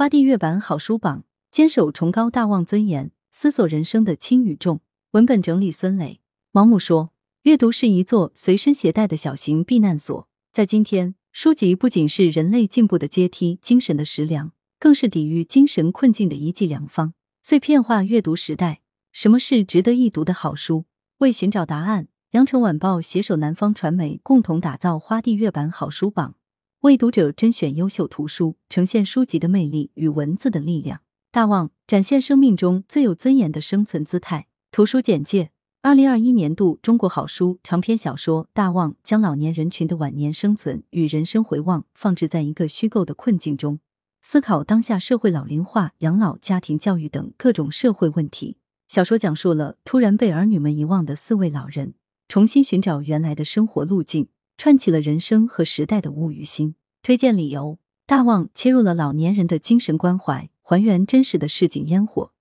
花地月版好书榜，坚守崇高大望尊严，思索人生的轻与重。文本整理：孙磊。毛姆说，阅读是一座随身携带的小型避难所。在今天，书籍不仅是人类进步的阶梯，精神的食粮，更是抵御精神困境的一剂良方。碎片化阅读时代，什么是值得一读的好书？为寻找答案，羊城晚报携手南方传媒，共同打造花地月版好书榜。为读者甄选优秀图书，呈现书籍的魅力与文字的力量。大望展现生命中最有尊严的生存姿态。图书简介：二零二一年度中国好书长篇小说《大望》将老年人群的晚年生存与人生回望放置在一个虚构的困境中，思考当下社会老龄化、养老、家庭教育等各种社会问题。小说讲述了突然被儿女们遗忘的四位老人，重新寻找原来的生活路径。串起了人生和时代的物与心。推荐理由：大望切入了老年人的精神关怀，还原真实的市井烟火，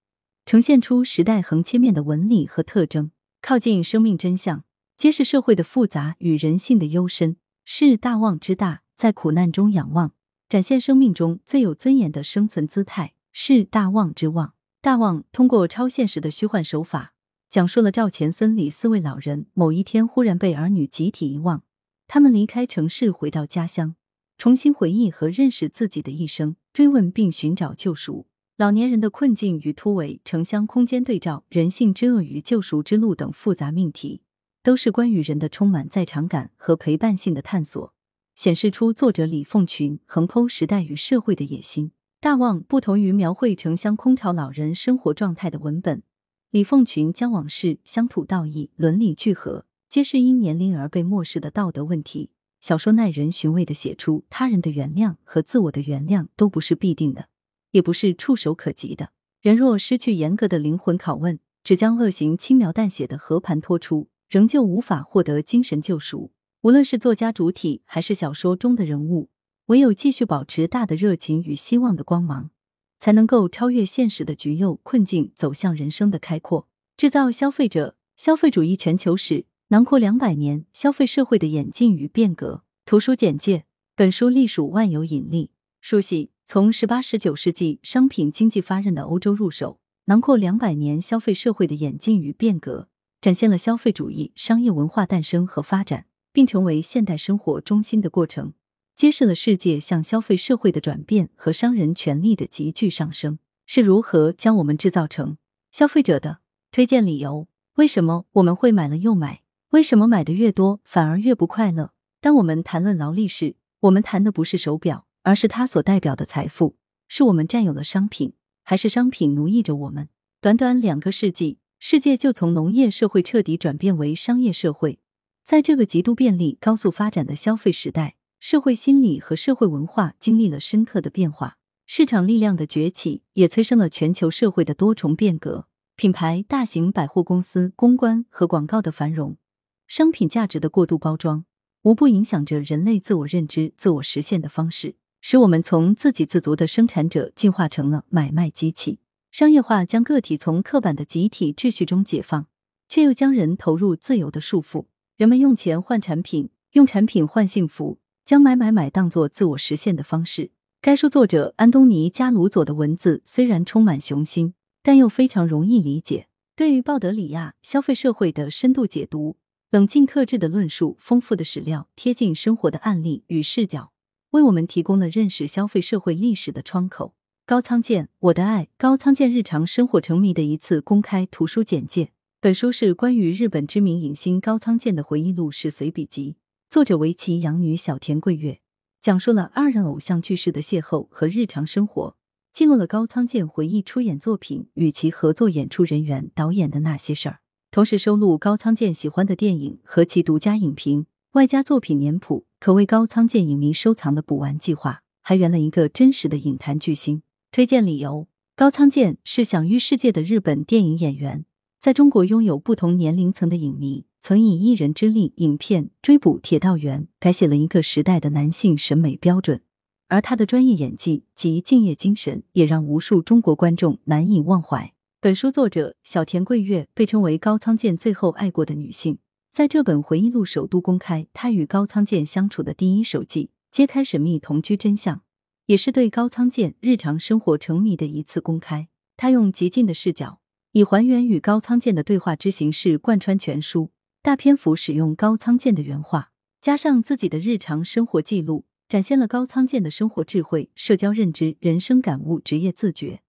呈现出时代横切面的纹理和特征，靠近生命真相，揭示社会的复杂与人性的幽深。是大望之大，在苦难中仰望，展现生命中最有尊严的生存姿态。是大望之望。大望通过超现实的虚幻手法，讲述了赵钱孙李四位老人某一天忽然被儿女集体遗忘。他们离开城市，回到家乡，重新回忆和认识自己的一生，追问并寻找救赎。老年人的困境与突围、城乡空间对照、人性之恶与救赎之路等复杂命题，都是关于人的充满在场感和陪伴性的探索，显示出作者李凤群横剖时代与社会的野心。大望不同于描绘城乡空巢老人生活状态的文本，李凤群将往事、乡土道义、伦理聚合。皆是因年龄而被漠视的道德问题。小说耐人寻味的写出，他人的原谅和自我的原谅都不是必定的，也不是触手可及的。人若失去严格的灵魂拷问，只将恶行轻描淡写的和盘托出，仍旧无法获得精神救赎。无论是作家主体，还是小说中的人物，唯有继续保持大的热情与希望的光芒，才能够超越现实的局诱困境，走向人生的开阔。制造消费者，消费主义全球史。囊括两百年消费社会的演进与变革。图书简介：本书隶属万有引力，书系从十八、十九世纪商品经济发轫的欧洲入手，囊括两百年消费社会的演进与变革，展现了消费主义商业文化诞生和发展，并成为现代生活中心的过程，揭示了世界向消费社会的转变和商人权力的急剧上升是如何将我们制造成消费者的。推荐理由：为什么我们会买了又买？为什么买的越多，反而越不快乐？当我们谈论劳力士，我们谈的不是手表，而是它所代表的财富。是我们占有了商品，还是商品奴役着我们？短短两个世纪，世界就从农业社会彻底转变为商业社会。在这个极度便利、高速发展的消费时代，社会心理和社会文化经历了深刻的变化。市场力量的崛起，也催生了全球社会的多重变革。品牌、大型百货公司、公关和广告的繁荣。商品价值的过度包装，无不影响着人类自我认知、自我实现的方式，使我们从自给自足的生产者进化成了买卖机器。商业化将个体从刻板的集体秩序中解放，却又将人投入自由的束缚。人们用钱换产品，用产品换幸福，将买买买当做自我实现的方式。该书作者安东尼加鲁佐的文字虽然充满雄心，但又非常容易理解。对于鲍德里亚消费社会的深度解读。冷静克制的论述，丰富的史料，贴近生活的案例与视角，为我们提供了认识消费社会历史的窗口。高仓健，我的爱，高仓健日常生活沉迷的一次公开图书简介。本书是关于日本知名影星高仓健的回忆录是随笔集，作者为其养女小田桂月，讲述了二人偶像去世的邂逅和日常生活，记录了高仓健回忆出演作品与其合作演出人员、导演的那些事儿。同时收录高仓健喜欢的电影和其独家影评，外加作品年谱，可谓高仓健影迷收藏的补完计划。还圆了一个真实的影坛巨星。推荐理由：高仓健是享誉世界的日本电影演员，在中国拥有不同年龄层的影迷，曾以一人之力影片《追捕铁道员》改写了一个时代的男性审美标准，而他的专业演技及敬业精神，也让无数中国观众难以忘怀。本书作者小田桂月被称为高仓健最后爱过的女性，在这本回忆录首度公开她与高仓健相处的第一手记，揭开神秘同居真相，也是对高仓健日常生活成谜的一次公开。她用极尽的视角，以还原与高仓健的对话之形式贯穿全书，大篇幅使用高仓健的原话，加上自己的日常生活记录，展现了高仓健的生活智慧、社交认知、人生感悟、职业自觉。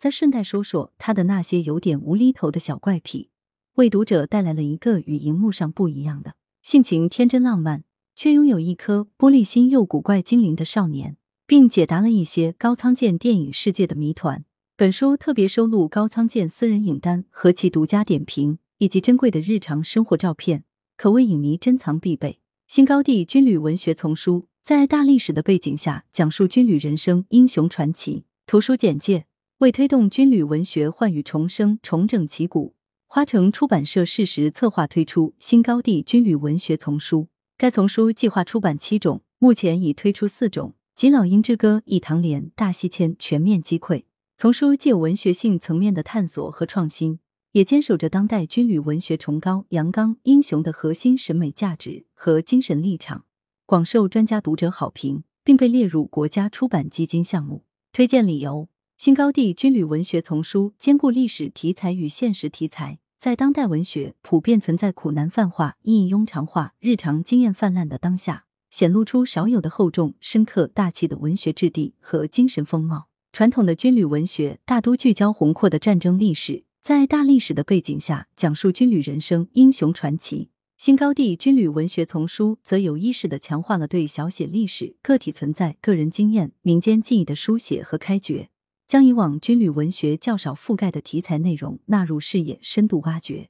再顺带说说他的那些有点无厘头的小怪癖，为读者带来了一个与荧幕上不一样的性情天真浪漫，却拥有一颗玻璃心又古怪精灵的少年，并解答了一些高仓健电影世界的谜团。本书特别收录高仓健私人影单和其独家点评，以及珍贵的日常生活照片，可谓影迷珍藏必备。新高地军旅文学丛书在大历史的背景下，讲述军旅人生英雄传奇。图书简介。为推动军旅文学焕予重生、重整旗鼓，花城出版社适时策划推出新高地军旅文学丛书。该丛书计划出版七种，目前已推出四种，即《老鹰之歌》《一堂莲》《大西迁》全面击溃。丛书既有文学性层面的探索和创新，也坚守着当代军旅文学崇高、阳刚、英雄的核心审美价值和精神立场，广受专家读者好评，并被列入国家出版基金项目。推荐理由。新高地军旅文学丛书兼顾历史题材与现实题材，在当代文学普遍存在苦难泛化、意义庸常化、日常经验泛滥的当下，显露出少有的厚重、深刻、大气的文学质地和精神风貌。传统的军旅文学大都聚焦宏阔的战争历史，在大历史的背景下讲述军旅人生、英雄传奇。新高地军旅文学丛书则有意识的强化了对小写历史、个体存在、个人经验、民间记忆的书写和开掘。将以往军旅文学较少覆盖的题材内容纳入视野，深度挖掘。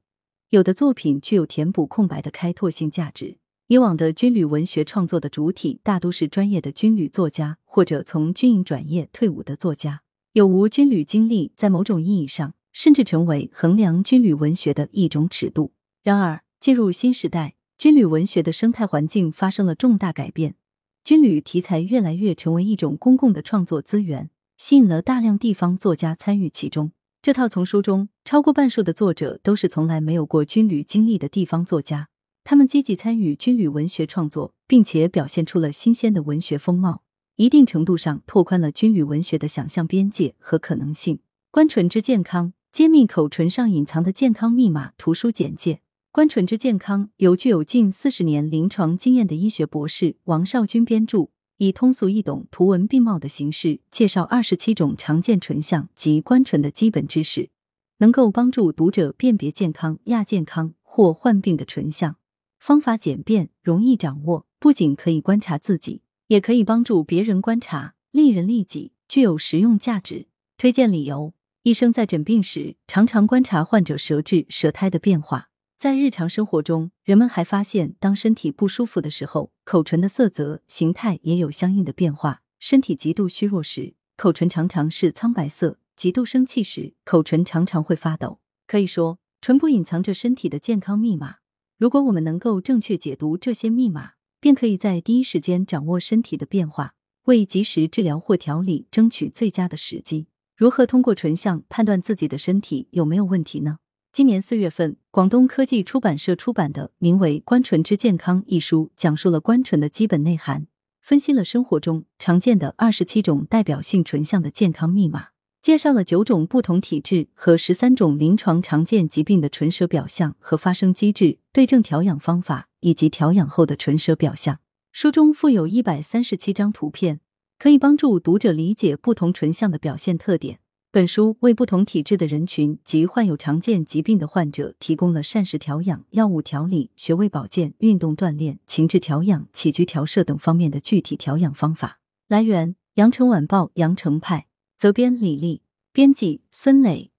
有的作品具有填补空白的开拓性价值。以往的军旅文学创作的主体大都是专业的军旅作家，或者从军营转业退伍的作家，有无军旅经历，在某种意义上甚至成为衡量军旅文学的一种尺度。然而，进入新时代，军旅文学的生态环境发生了重大改变，军旅题材越来越成为一种公共的创作资源。吸引了大量地方作家参与其中。这套丛书中，超过半数的作者都是从来没有过军旅经历的地方作家。他们积极参与军旅文学创作，并且表现出了新鲜的文学风貌，一定程度上拓宽了军旅文学的想象边界和可能性。关纯之健康，揭秘口唇上隐藏的健康密码。图书简介：关纯之健康由具有近四十年临床经验的医学博士王少军编著。以通俗易懂、图文并茂的形式介绍二十七种常见唇相及观唇的基本知识，能够帮助读者辨别健康、亚健康或患病的唇相。方法简便，容易掌握，不仅可以观察自己，也可以帮助别人观察，利人利己，具有实用价值。推荐理由：医生在诊病时，常常观察患者舌质、舌苔的变化。在日常生活中，人们还发现，当身体不舒服的时候，口唇的色泽、形态也有相应的变化。身体极度虚弱时，口唇常常是苍白色；极度生气时，口唇常常会发抖。可以说，唇部隐藏着身体的健康密码。如果我们能够正确解读这些密码，便可以在第一时间掌握身体的变化，为及时治疗或调理争取最佳的时机。如何通过唇相判断自己的身体有没有问题呢？今年四月份，广东科技出版社出版的名为《关唇之健康》一书，讲述了关唇的基本内涵，分析了生活中常见的二十七种代表性唇相的健康密码，介绍了九种不同体质和十三种临床常见疾病的唇舌表象和发生机制、对症调养方法以及调养后的唇舌表象。书中附有一百三十七张图片，可以帮助读者理解不同唇相的表现特点。本书为不同体质的人群及患有常见疾病的患者提供了膳食调养、药物调理、穴位保健、运动锻炼、情志调养、起居调摄等方面的具体调养方法。来源：羊城晚报羊城派，责编：李丽，编辑：孙磊。